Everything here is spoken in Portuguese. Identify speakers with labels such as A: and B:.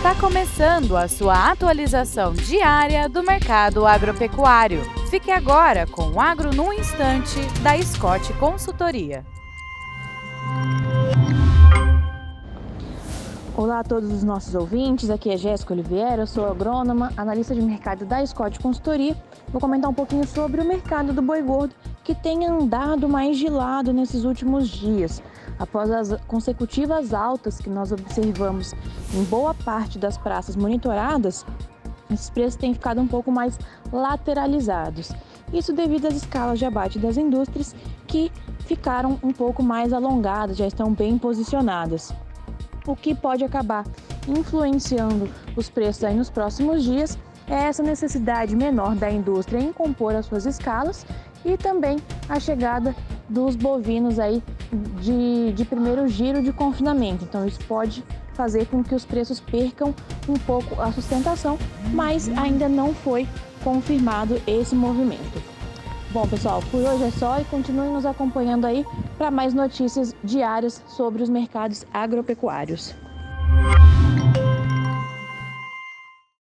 A: Está começando a sua atualização diária do mercado agropecuário. Fique agora com o Agro no Instante, da Scott Consultoria.
B: Olá a todos os nossos ouvintes, aqui é Jéssica Oliveira, eu sou agrônoma, analista de mercado da Scott Consultoria. Vou comentar um pouquinho sobre o mercado do boi gordo que tem andado mais de lado nesses últimos dias. Após as consecutivas altas que nós observamos em boa parte das praças monitoradas, esses preços têm ficado um pouco mais lateralizados. Isso devido às escalas de abate das indústrias que ficaram um pouco mais alongadas, já estão bem posicionadas. O que pode acabar influenciando os preços aí nos próximos dias é essa necessidade menor da indústria em compor as suas escalas e também a chegada dos bovinos aí de, de primeiro giro de confinamento. Então isso pode fazer com que os preços percam um pouco a sustentação, mas ainda não foi confirmado esse movimento. Bom, pessoal, por hoje é só e continuem nos acompanhando aí para mais notícias diárias sobre os mercados agropecuários.